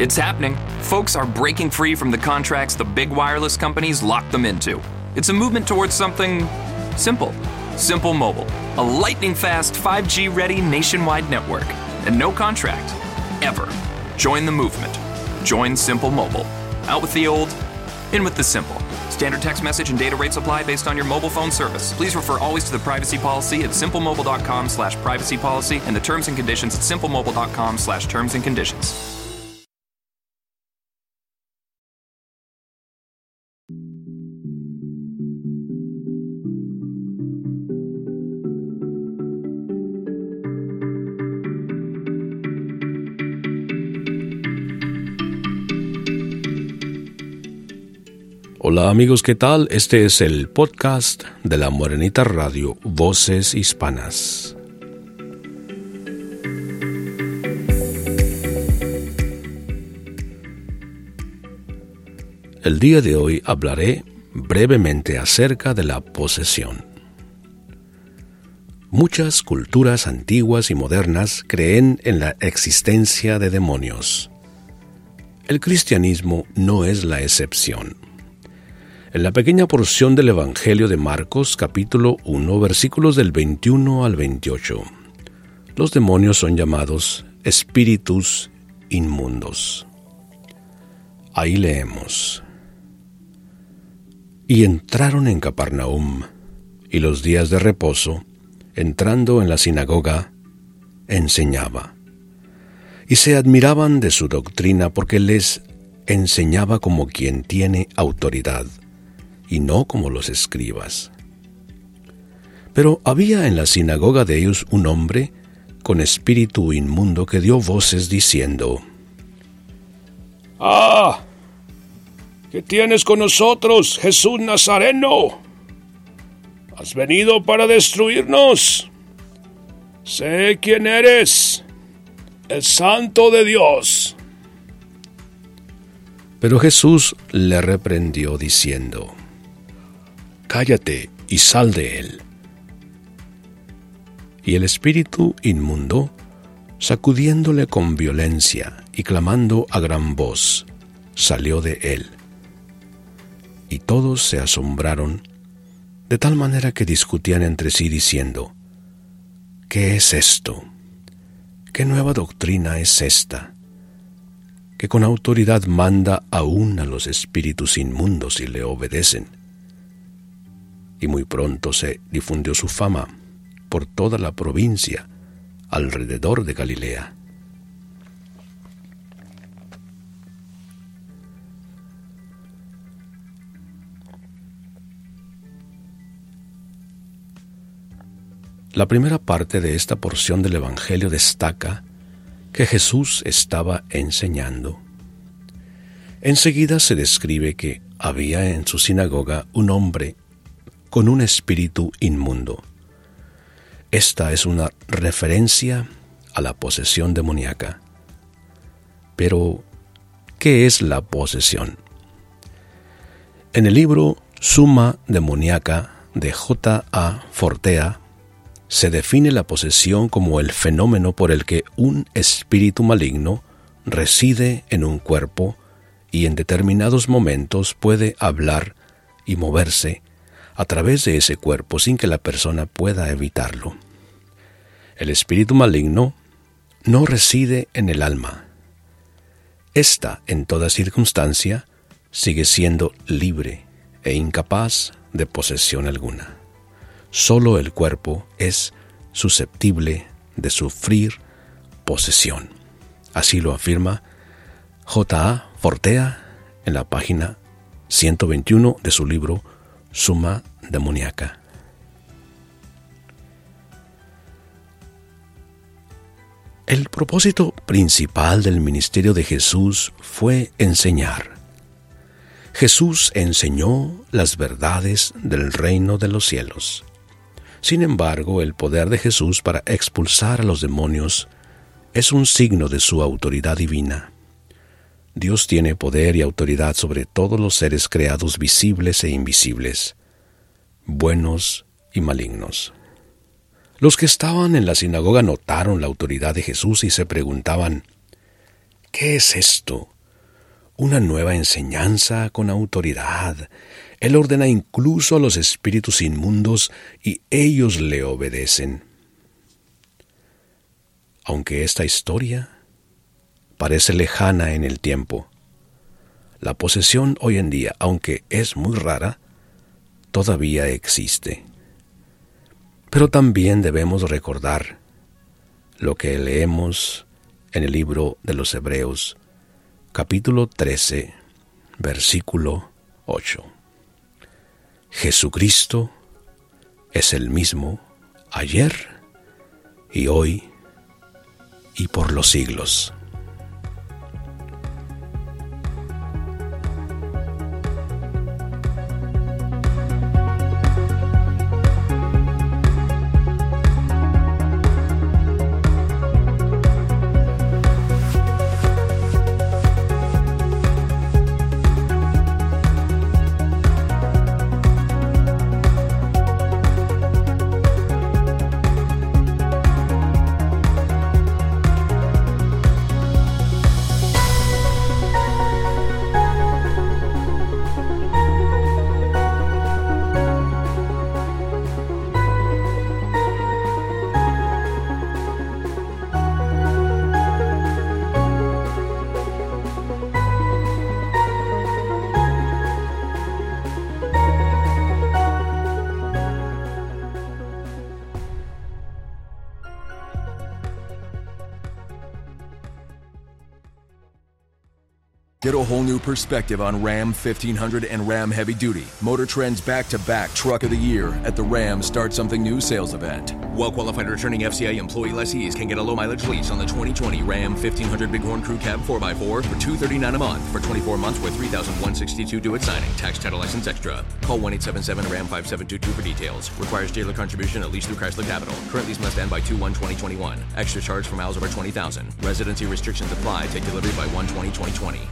It's happening. Folks are breaking free from the contracts the big wireless companies locked them into. It's a movement towards something simple. Simple Mobile, a lightning fast 5G ready nationwide network. And no contract. Ever. Join the movement. Join Simple Mobile. Out with the old, in with the simple. Standard text message and data rates apply based on your mobile phone service. Please refer always to the privacy policy at simplemobile.com slash privacy policy and the terms and conditions at simplemobile.com slash terms and conditions. Hola amigos, ¿qué tal? Este es el podcast de la Morenita Radio, Voces Hispanas. El día de hoy hablaré brevemente acerca de la posesión. Muchas culturas antiguas y modernas creen en la existencia de demonios. El cristianismo no es la excepción. En la pequeña porción del Evangelio de Marcos capítulo 1 versículos del 21 al 28, los demonios son llamados espíritus inmundos. Ahí leemos. Y entraron en Capernaum, y los días de reposo, entrando en la sinagoga, enseñaba. Y se admiraban de su doctrina porque les enseñaba como quien tiene autoridad y no como los escribas. Pero había en la sinagoga de ellos un hombre con espíritu inmundo que dio voces diciendo, ¡Ah! ¿Qué tienes con nosotros, Jesús Nazareno? ¿Has venido para destruirnos? Sé quién eres, el Santo de Dios. Pero Jesús le reprendió diciendo, cállate y sal de él. Y el espíritu inmundo, sacudiéndole con violencia y clamando a gran voz, salió de él. Y todos se asombraron, de tal manera que discutían entre sí diciendo, ¿qué es esto? ¿Qué nueva doctrina es esta? que con autoridad manda aún a los espíritus inmundos y le obedecen y muy pronto se difundió su fama por toda la provincia alrededor de Galilea. La primera parte de esta porción del Evangelio destaca que Jesús estaba enseñando. Enseguida se describe que había en su sinagoga un hombre con un espíritu inmundo. Esta es una referencia a la posesión demoníaca. Pero, ¿qué es la posesión? En el libro Suma demoníaca de J. A. Fortea, se define la posesión como el fenómeno por el que un espíritu maligno reside en un cuerpo y en determinados momentos puede hablar y moverse a través de ese cuerpo sin que la persona pueda evitarlo. El espíritu maligno no reside en el alma. Esta, en toda circunstancia, sigue siendo libre e incapaz de posesión alguna. Solo el cuerpo es susceptible de sufrir posesión. Así lo afirma J.A. Fortea en la página 121 de su libro Suma demoníaca. El propósito principal del ministerio de Jesús fue enseñar. Jesús enseñó las verdades del reino de los cielos. Sin embargo, el poder de Jesús para expulsar a los demonios es un signo de su autoridad divina. Dios tiene poder y autoridad sobre todos los seres creados visibles e invisibles buenos y malignos. Los que estaban en la sinagoga notaron la autoridad de Jesús y se preguntaban, ¿Qué es esto? Una nueva enseñanza con autoridad. Él ordena incluso a los espíritus inmundos y ellos le obedecen. Aunque esta historia parece lejana en el tiempo, la posesión hoy en día, aunque es muy rara, todavía existe. Pero también debemos recordar lo que leemos en el libro de los Hebreos, capítulo 13, versículo 8. Jesucristo es el mismo ayer y hoy y por los siglos. Get a whole new perspective on Ram 1500 and Ram Heavy Duty. Motor Trend's back to back Truck of the Year at the Ram Start Something New sales event. Well qualified returning FCA employee lessees can get a low mileage lease on the 2020 Ram 1500 Bighorn Crew Cab 4x4 for 239 a month for 24 months with $3,162 due at signing. Tax title license extra. Call 1 877 Ram 5722 for details. Requires dealer contribution at least through Chrysler Capital. Current lease must end by 2 1 2021. Extra charge for miles over 20,000. Residency restrictions apply. Take delivery by 1 2020.